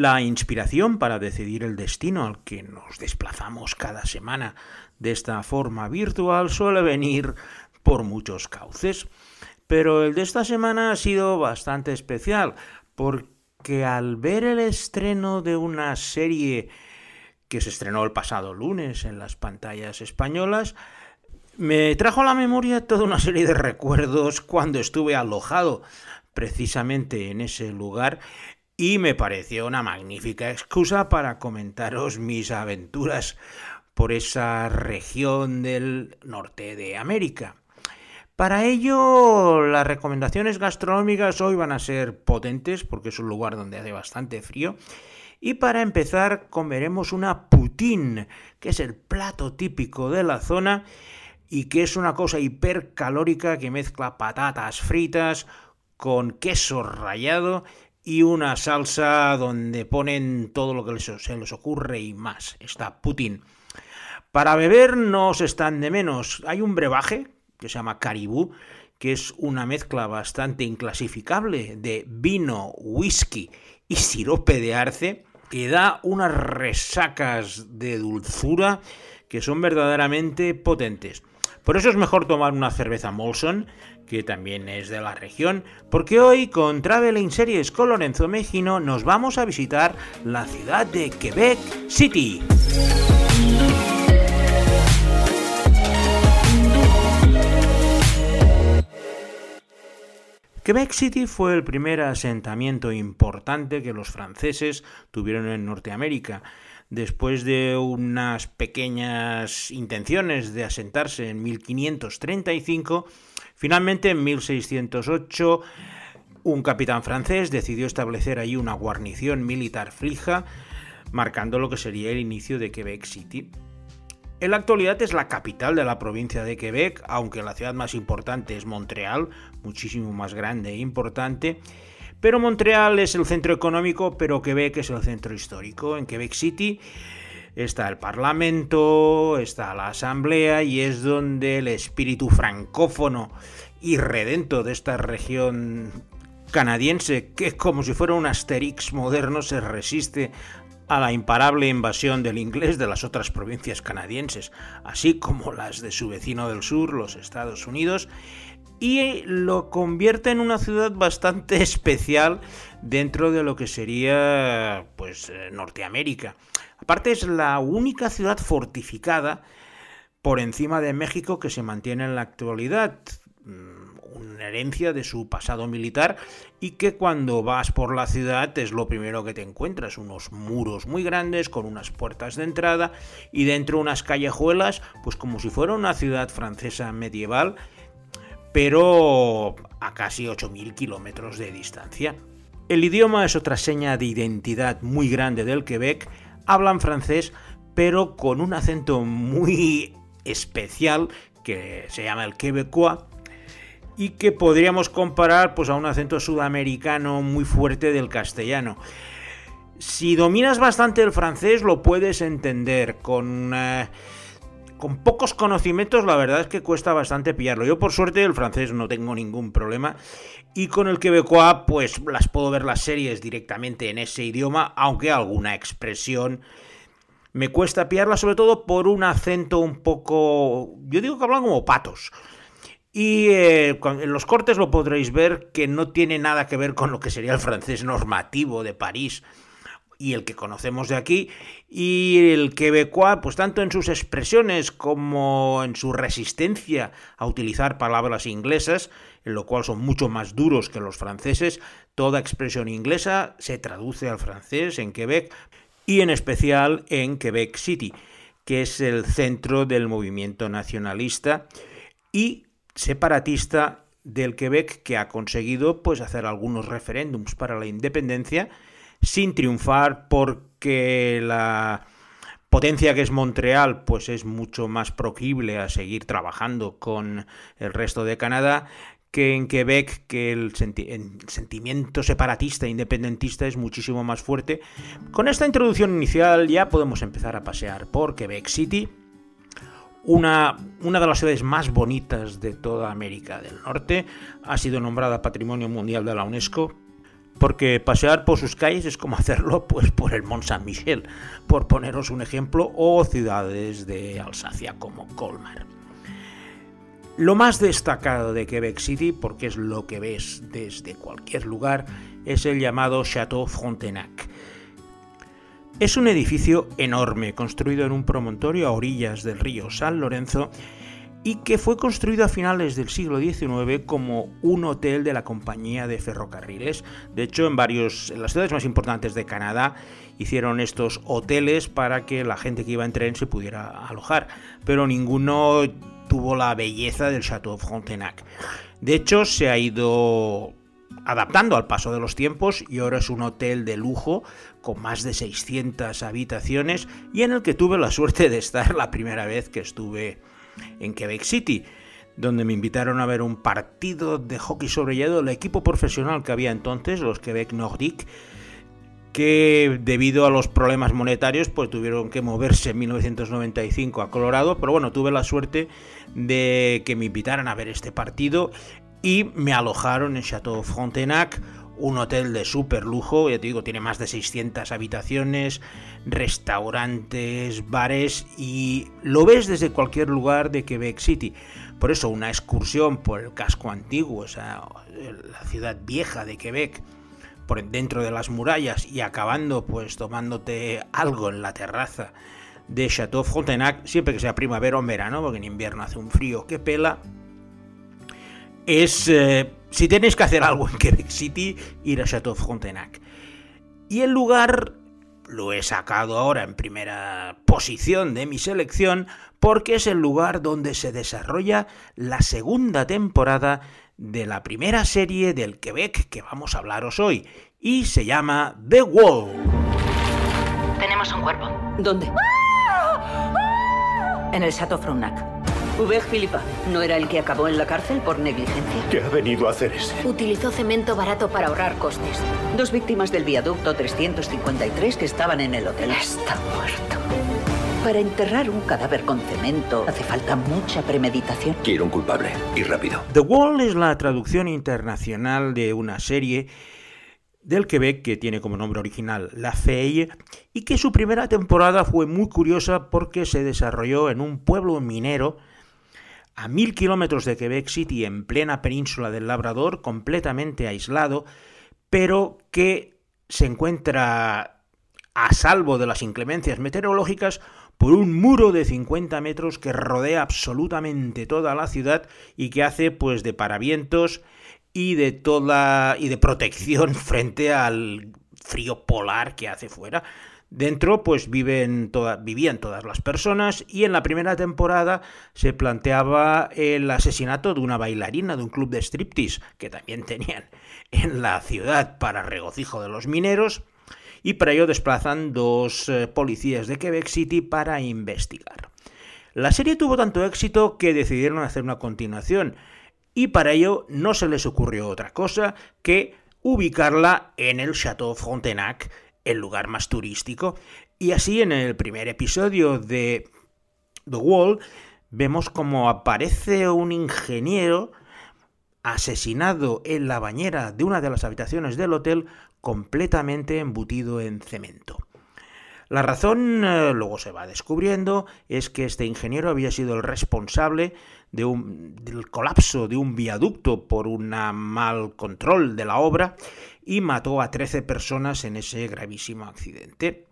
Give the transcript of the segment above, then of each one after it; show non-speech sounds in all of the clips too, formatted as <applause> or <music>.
La inspiración para decidir el destino al que nos desplazamos cada semana de esta forma virtual suele venir por muchos cauces. Pero el de esta semana ha sido bastante especial porque al ver el estreno de una serie que se estrenó el pasado lunes en las pantallas españolas, me trajo a la memoria toda una serie de recuerdos cuando estuve alojado precisamente en ese lugar y me pareció una magnífica excusa para comentaros mis aventuras por esa región del norte de América. Para ello, las recomendaciones gastronómicas hoy van a ser potentes porque es un lugar donde hace bastante frío. Y para empezar, comeremos una poutine, que es el plato típico de la zona y que es una cosa hipercalórica que mezcla patatas fritas con queso rallado y una salsa donde ponen todo lo que se les ocurre y más. Está Putin. Para beber no se están de menos. Hay un brebaje que se llama Caribú, que es una mezcla bastante inclasificable de vino, whisky y sirope de arce, que da unas resacas de dulzura que son verdaderamente potentes. Por eso es mejor tomar una cerveza Molson, que también es de la región, porque hoy con Traveling Series con Lorenzo Mejino nos vamos a visitar la ciudad de Quebec City. Quebec City fue el primer asentamiento importante que los franceses tuvieron en Norteamérica. Después de unas pequeñas intenciones de asentarse en 1535, finalmente en 1608 un capitán francés decidió establecer allí una guarnición militar fija, marcando lo que sería el inicio de Quebec City. En la actualidad es la capital de la provincia de Quebec, aunque la ciudad más importante es Montreal, muchísimo más grande e importante. Pero Montreal es el centro económico, pero Quebec es el centro histórico. En Quebec City está el Parlamento, está la Asamblea y es donde el espíritu francófono y redento de esta región canadiense, que como si fuera un Asterix moderno, se resiste a la imparable invasión del inglés de las otras provincias canadienses, así como las de su vecino del sur, los Estados Unidos, y lo convierte en una ciudad bastante <laughs> especial dentro de lo que sería pues eh, Norteamérica. Aparte es la única ciudad fortificada por encima de México que se mantiene en la actualidad una herencia de su pasado militar y que cuando vas por la ciudad es lo primero que te encuentras, unos muros muy grandes con unas puertas de entrada y dentro unas callejuelas, pues como si fuera una ciudad francesa medieval, pero a casi 8.000 kilómetros de distancia. El idioma es otra seña de identidad muy grande del Quebec, hablan francés, pero con un acento muy especial que se llama el quebecois y que podríamos comparar pues, a un acento sudamericano muy fuerte del castellano. Si dominas bastante el francés lo puedes entender con... Eh, con pocos conocimientos la verdad es que cuesta bastante pillarlo. Yo por suerte el francés no tengo ningún problema y con el quebecois pues las puedo ver las series directamente en ese idioma, aunque alguna expresión me cuesta pillarla sobre todo por un acento un poco, yo digo que hablan como patos. Y eh, en los cortes lo podréis ver que no tiene nada que ver con lo que sería el francés normativo de París y el que conocemos de aquí, y el quebecois, pues tanto en sus expresiones como en su resistencia a utilizar palabras inglesas, en lo cual son mucho más duros que los franceses, toda expresión inglesa se traduce al francés en Quebec y en especial en Quebec City, que es el centro del movimiento nacionalista y separatista del Quebec que ha conseguido pues hacer algunos referéndums para la independencia sin triunfar porque la potencia que es Montreal pues es mucho más proclive a seguir trabajando con el resto de Canadá que en Quebec que el, el, sentimiento separatista e independentista es muchísimo más fuerte. Con esta introducción inicial ya podemos empezar a pasear por Quebec City una, una, de las ciudades más bonitas de toda América del Norte, ha sido nombrada Patrimonio Mundial de la UNESCO, porque pasear por sus calles es como <laughs> hacerlo pues por el Mont Saint-Michel, por poneros un ejemplo, o ciudades de Alsacia como Colmar. Lo más destacado de Quebec City, porque es lo que ves desde cualquier lugar, es el llamado Chateau Frontenac. Es un edificio enorme, construido en un promontorio a orillas del río San Lorenzo y que fue construido a finales del siglo XIX como un hotel de la compañía de ferrocarriles. De hecho, en varios las ciudades más importantes de Canadá hicieron estos hoteles para que la gente que iba en tren se pudiera alojar, pero ninguno tuvo la belleza del Chateau Frontenac. De hecho, se ha ido adaptando al paso de los tiempos y ahora es un hotel de lujo con más de 600 habitaciones y en el que tuve la suerte de estar la primera vez que estuve en Quebec City, donde me invitaron a ver un partido de hockey sobre hielo, el equipo profesional que había entonces, los Quebec Nordic, que debido a los problemas monetarios pues tuvieron que moverse en 1995 a Colorado, pero bueno, tuve la suerte de que me invitaran a ver este partido y me alojaron en Chateau Frontenac, un hotel de súper lujo, ya te digo, tiene más de 600 habitaciones, restaurantes, bares y lo ves desde cualquier lugar de Quebec City. Por eso una excursión por el casco antiguo, o sea, la ciudad vieja de Quebec, por dentro de las murallas y acabando pues tomándote algo en la terraza de Chateau Frontenac, siempre que sea primavera o verano, porque en invierno hace un frío que pela, es, eh, si tenéis que hacer algo en Quebec City, ir a Chateau Frontenac. Y el lugar lo he sacado ahora en primera posición de mi selección porque es el lugar donde se desarrolla la segunda temporada de la primera serie del Quebec que vamos a hablaros hoy y se llama The Wall. Tenemos un cuerpo. ¿Dónde? En el Chateau Frontenac. Hubert Philippa, ¿no era el que acabó en la cárcel por negligencia? ¿Qué ha venido a hacer ese? Utilizó cemento barato para ahorrar costes. Dos víctimas del viaducto 353 que estaban en el hotel. Está muerto. Para enterrar un cadáver con cemento hace falta mucha premeditación. Quiero un culpable, y rápido. The Wall es la traducción internacional de una serie del Quebec que tiene como nombre original La Feye y que su primera temporada fue muy curiosa porque se desarrolló en un pueblo minero a mil kilómetros de Quebec City, en plena península del Labrador, completamente aislado, pero que se encuentra a salvo de las inclemencias meteorológicas por un muro de 50 metros que rodea absolutamente toda la ciudad y que hace pues de paravientos y de toda y de protección <laughs> frente al frío polar que hace fuera. Dentro pues viven vivían todas las personas y en la primera temporada se planteaba el asesinato de una bailarina de un club de striptease que también tenían en la ciudad para regocijo de los mineros y para ello desplazan dos eh, policías de Quebec City para investigar. La serie tuvo tanto éxito que decidieron hacer una continuación y para ello no se les ocurrió otra cosa que ubicarla en el Chateau Frontenac el lugar más turístico. Y así en el primer episodio de The Wall vemos como aparece un ingeniero asesinado en la bañera de una de las habitaciones del hotel completamente embutido en cemento. La razón, eh, luego se va descubriendo, es que este ingeniero había sido el responsable de un, del colapso de un viaducto por un mal control de la obra y mató a 13 personas en ese gravísimo accidente.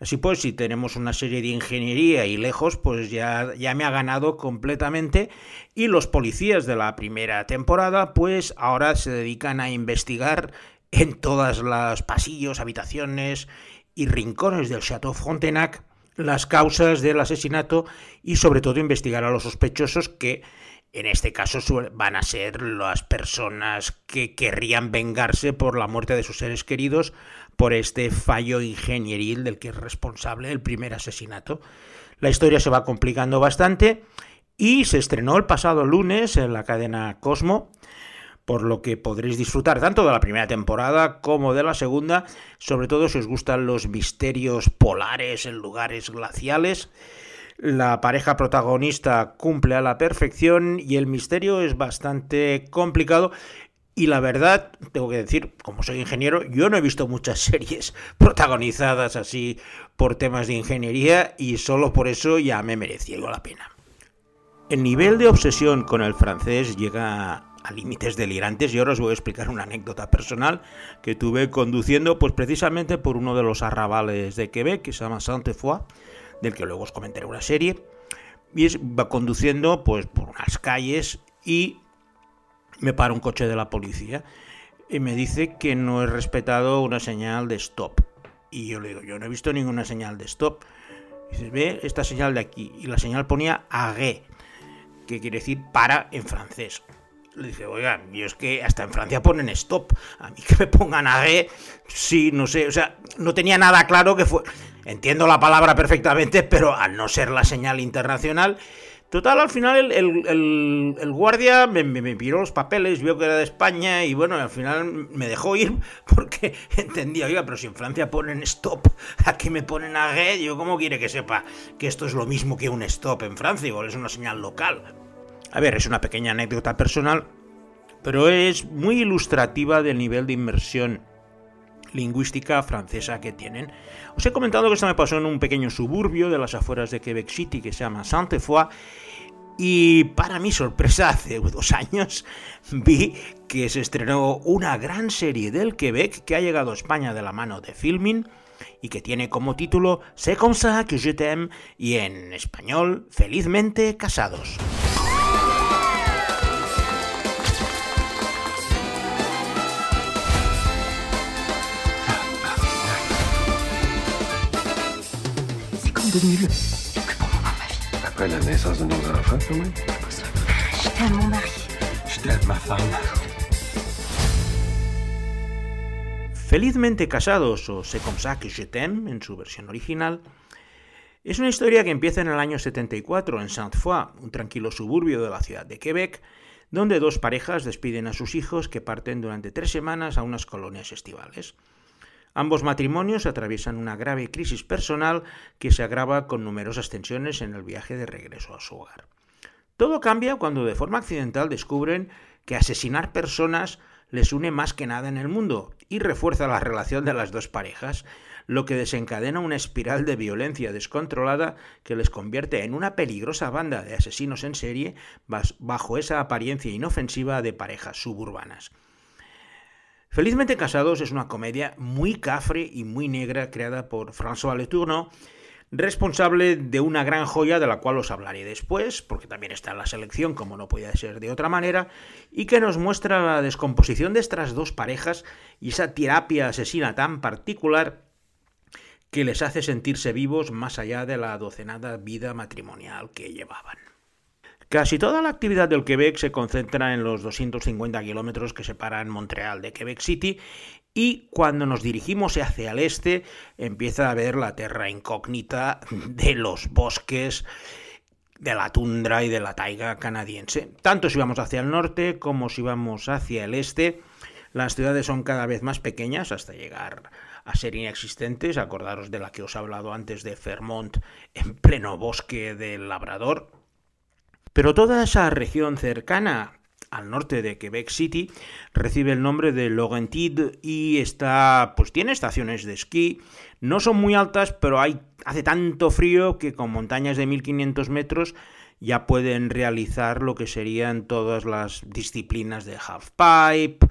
Así pues, si tenemos una serie de ingeniería y lejos, pues ya, ya me ha ganado completamente. Y los policías de la primera temporada, pues ahora se dedican a investigar en todas las pasillos, habitaciones y rincones del Chateau Frontenac las causas del asesinato y sobre todo investigar a los sospechosos que en este caso van a ser las personas que querrían vengarse por la muerte de sus seres queridos por este fallo ingenieril del que es responsable el primer asesinato. La historia se va complicando bastante y se estrenó el pasado lunes en la cadena Cosmo, por lo que podréis disfrutar tanto de la primera temporada como de la segunda, sobre todo si os gustan los misterios polares en lugares glaciales. La pareja protagonista cumple a la perfección y el misterio es bastante complicado Y la verdad, tengo que decir, como soy ingeniero, yo no he visto muchas <laughs> series protagonizadas así por temas de ingeniería y solo por eso ya me merecía la pena. El nivel de obsesión con el francés llega a límites delirantes y ahora os voy a explicar una anécdota personal que tuve conduciendo pues precisamente por uno de los arrabales de Quebec que se llama Sainte-Foy, del que luego os comentaré una serie y va conduciendo pues por unas calles y me para un coche de la policía y me dice que no he respetado una señal de stop. Y yo le digo, yo no he visto ninguna señal de stop. Y dice, ve esta señal de aquí. Y la señal ponía arrêt, que quiere decir para en francés. Le oiga, yo es que hasta en Francia ponen stop. A mí que me pongan arrêt, sí, no sé. O sea, no tenía nada claro que fue... Entiendo la palabra perfectamente, pero al no ser la señal internacional Total, al final el, guardia me, me, los papeles, vio que era de España y bueno, al final me dejó ir <laughs> porque entendía, oiga, pero si en Francia ponen stop, aquí me ponen a yo cómo quiere que sepa que esto es lo mismo que un stop en Francia, igual es una señal local. A ver, es una pequeña anécdota personal, pero es muy ilustrativa del nivel de inmersión lingüística francesa que tienen. Os he comentado que esto me pasó en un pequeño suburbio de las afueras de Quebec City que se llama Sainte-Foy y para mi sorpresa hace dos años <laughs> vi que se estrenó una gran serie del Quebec que ha llegado a España de la mano de Filmin y que tiene como título C'est comme ça que je t'aime y en español Felizmente casados. Après la naissance de nos enfants, quand même. Je t'aime, mon mari. Je t'aime, ma femme. Felizmente casados o C'est comme ça que je t'aime en su versión original es una historia que empieza en el año 74 en Sainte-Foy, un tranquilo suburbio de la ciudad de Quebec, donde dos parejas despiden a sus hijos que parten durante tres semanas a unas colonias estivales. Ambos matrimonios atraviesan una grave crisis personal que se agrava con numerosas tensiones en el viaje de regreso a su hogar. Todo cambia cuando de forma accidental descubren que asesinar personas les une más que nada en el mundo y refuerza la relación de las dos parejas, lo que desencadena una espiral de violencia descontrolada que les convierte en una peligrosa banda de asesinos en serie bajo esa apariencia inofensiva de parejas suburbanas. Felizmente Casados es una comedia muy cafre y muy negra creada por François Letourneau, responsable de una gran joya de la cual os hablaré después, porque también está en la selección, como no podía ser de otra manera, y que nos muestra la descomposición de estas dos parejas y esa terapia asesina tan particular que les hace sentirse vivos más allá de la docenada vida matrimonial que llevaban. Casi toda la actividad del Quebec se concentra en los 250 kilómetros que separan Montreal de Quebec City y cuando nos dirigimos hacia el este empieza a ver la tierra incógnita de los bosques, de la tundra y de la taiga canadiense. Tanto si vamos hacia el norte como si vamos hacia el este, las ciudades son cada vez más pequeñas hasta llegar a ser inexistentes. Acordaros de la que os he hablado antes de Fermont en pleno bosque del Labrador. Pero toda esa región cercana al norte de Quebec City recibe el nombre de Laurentide y está pues tiene estaciones de esquí. No son muy altas pero hay hace tanto frío que con montañas de 1500 metros ya pueden realizar lo que serían todas las disciplinas de half pipe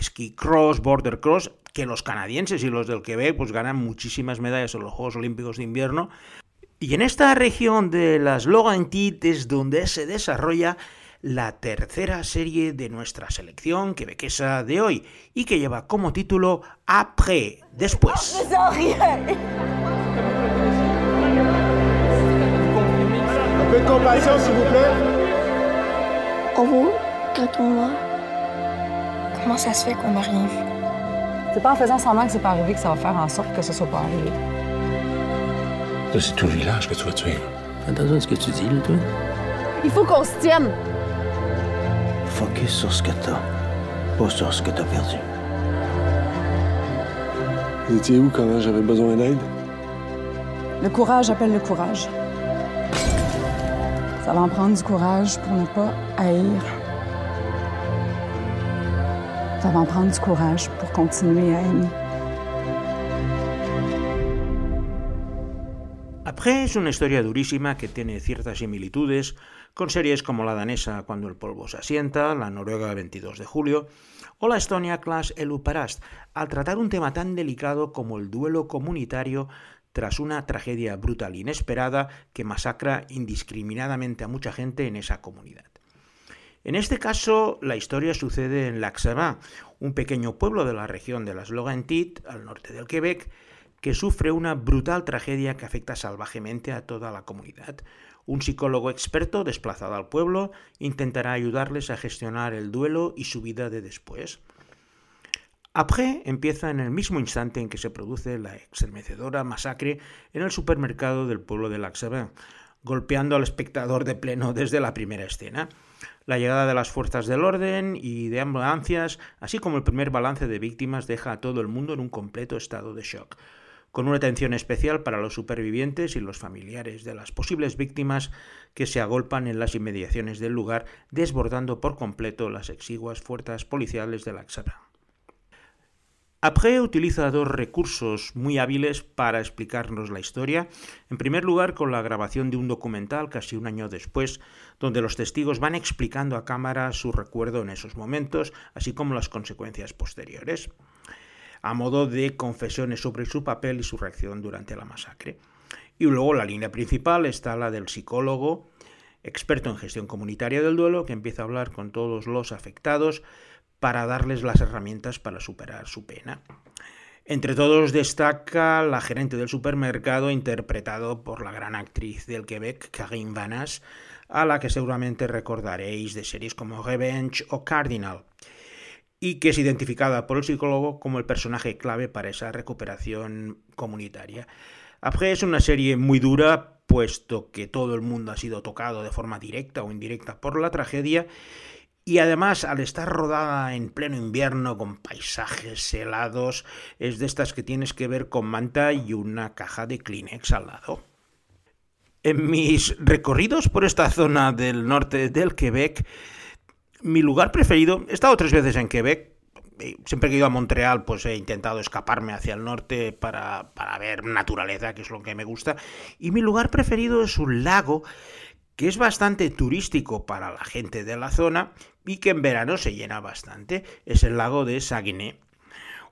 ski cross border cross que los canadienses y los del Quebec pues ganan muchísimas medallas en los Juegos Olímpicos de Invierno y en esta región de las Laurentides es donde se desarrolla la tercera serie de nuestra selección quebequesa de hoy y que lleva como título Après, después. Un peu de compassion, s'il vous plaît. Au revoir, moi Comment ça se fait qu'on vu? C'est pas en faisant semblant que c'est pas arrivé que ça va faire en sorte que ce soit pas arrivé. C'est tout le village que tu vas tuer. Fais attention à ce que tu dis, là, toi. Il faut qu'on se tienne. Focus sur ce que t'as, pas sur ce que t'as perdu. Vous étiez où quand j'avais besoin d'aide? Le courage appelle le courage. Ça va en prendre du courage pour ne pas haïr. Ça va en prendre du courage pour continuer à aimer. Après es una historia durísima que tiene ciertas similitudes con series como la danesa Cuando el polvo se asienta, la noruega 22 de julio o la estonia Clash Eluparast, al tratar un tema tan delicado como el duelo comunitario tras una tragedia brutal e inesperada que masacra indiscriminadamente a mucha gente en esa comunidad. En este caso, la historia sucede en Laxava, un pequeño pueblo de la región de las Laurentides, al norte del Quebec, que sufre una brutal tragedia que afecta salvajemente a toda la comunidad. Un psicólogo experto desplazado al pueblo intentará ayudarles a gestionar el duelo y su vida de después. Après empieza en el mismo instante en que se produce la estremecedora masacre en el supermercado del pueblo de Laxavin, golpeando al espectador de pleno desde la primera escena. La llegada de las fuerzas del orden y de ambulancias, así como el primer balance de víctimas, deja a todo el mundo en un completo estado de shock con una atención especial para los supervivientes y los familiares de las posibles víctimas que se agolpan en las inmediaciones del lugar, desbordando por completo las exiguas fuerzas policiales de la Xara. Après utiliza dos recursos muy hábiles para explicarnos la historia. En primer lugar, con la grabación de un documental casi un año después, donde los testigos van explicando a cámara su recuerdo en esos momentos, así como las consecuencias posteriores a modo de confesiones sobre su papel y su reacción durante la masacre. Y luego la línea principal está la del psicólogo, experto en gestión comunitaria del duelo, que empieza a hablar con todos los afectados para darles las herramientas para superar su pena. Entre todos destaca la gerente del supermercado, interpretado por la gran actriz del Quebec, Karine Vanas, a la que seguramente recordaréis de series como Revenge o Cardinal y que es identificada por el psicólogo como el personaje clave para esa recuperación comunitaria. Après es una serie muy dura, puesto que todo el mundo ha sido tocado de forma directa o indirecta por la tragedia, y además al estar rodada en pleno invierno con paisajes helados, es de estas que tienes que ver con manta y una caja de Kleenex al lado. En mis recorridos por esta zona del norte del Quebec, mi lugar preferido, he estado tres veces en Quebec, siempre que he ido a Montreal, pues he intentado escaparme hacia el norte para, para, ver naturaleza, que es lo que me gusta. Y mi lugar preferido es un lago que es bastante turístico para la gente de la zona y que en verano se llena bastante. Es el lago de Saguenay.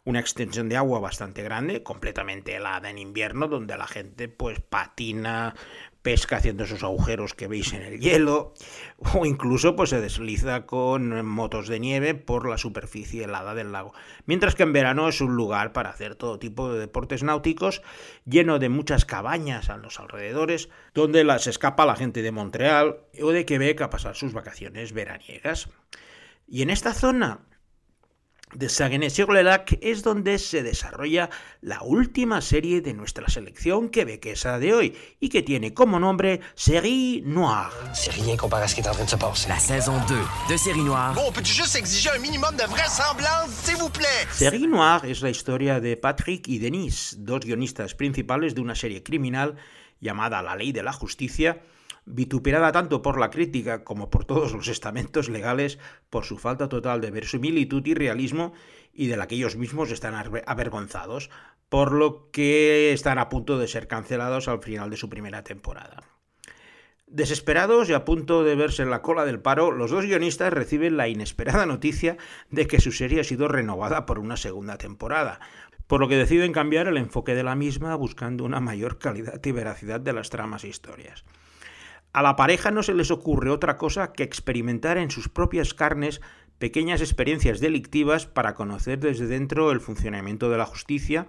Una extensión de agua bastante grande, completamente helada en invierno, donde la gente pues patina, pesca haciendo esos agujeros que veis en el hielo, <laughs> o incluso pues se desliza con motos de nieve por la superficie helada del lago. Mientras que en verano es un lugar para hacer todo tipo de deportes náuticos, lleno de muchas cabañas a los alrededores, donde las escapa la gente de Montreal o de Quebec a pasar sus vacaciones veraniegas. Y en esta zona de Saguenay-sur-le-Lac es donde se desarrolla la última serie de nuestra selección quebequesa de hoy y que tiene como nombre Série Noire. C'est rien comparé à ce qui est en train de se passer. La saison 2 de Série Noire. Bon, on peut juste exiger un minimum de vraisemblance, s'il vous plaît? Série Noire es la historia de Patrick y Denise, dos guionistas principales de una serie criminal llamada La Ley de la Justicia, vituperada tanto por la crítica como por todos los estamentos legales por su falta total de verosimilitud y realismo y de la que ellos mismos están avergonzados, por lo que están a punto de ser cancelados al final de su primera temporada. Desesperados y a punto de verse en la cola del paro, los dos guionistas reciben la inesperada noticia de que su serie ha sido renovada por una segunda temporada, por lo que deciden cambiar el enfoque de la misma buscando una mayor calidad y veracidad de las tramas e historias. A la pareja no se les ocurre otra cosa que experimentar en sus propias carnes pequeñas experiencias delictivas para conocer desde dentro el funcionamiento de la justicia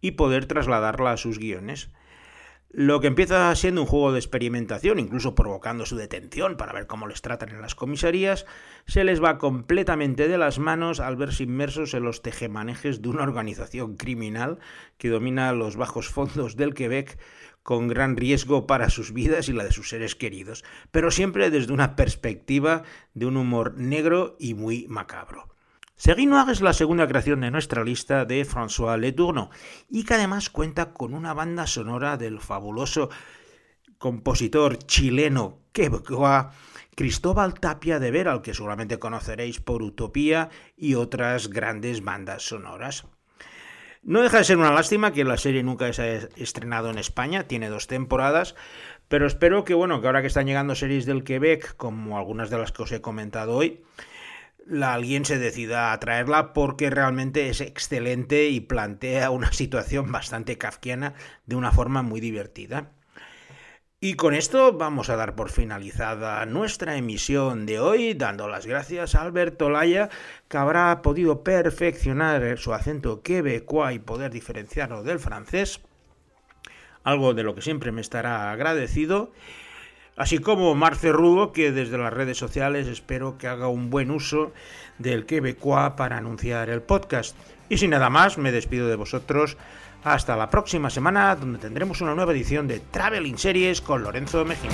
y poder trasladarla a sus guiones. Lo que empieza siendo un juego de experimentación, incluso provocando su detención para ver cómo les tratan en las comisarías, se les va completamente de las manos al verse inmersos en los tejemanejes de una organización criminal que domina los bajos fondos del Quebec con gran riesgo para sus vidas y la de sus seres queridos, pero siempre desde una perspectiva de un humor negro y muy macabro. Série Noire es la segunda creación de nuestra lista de François Letourneau y que además cuenta con una banda sonora del fabuloso compositor chileno quebecois Cristóbal Tapia de Vera, al que seguramente conoceréis por Utopía y otras grandes bandas sonoras. No deja de ser una lástima que la serie nunca se haya estrenado en España, tiene dos temporadas, pero espero que bueno, que ahora que están llegando series del Quebec, como algunas de las que os he comentado hoy, la, alguien se decida a traerla porque realmente es excelente y plantea una <laughs> situación bastante kafkiana de una forma muy divertida. Y con esto vamos a dar por finalizada nuestra emisión de hoy, dando las gracias a Alberto Laya, que habrá podido perfeccionar su acento quebecois y poder diferenciarlo del francés, algo de lo que siempre me estará agradecido, así como Marce Rudo, que desde las redes sociales espero que haga un buen uso del quebecois para anunciar el podcast. Y sin nada más, me despido de vosotros. Hasta la próxima semana, donde tendremos una nueva edición de Traveling Series con Lorenzo Mejía.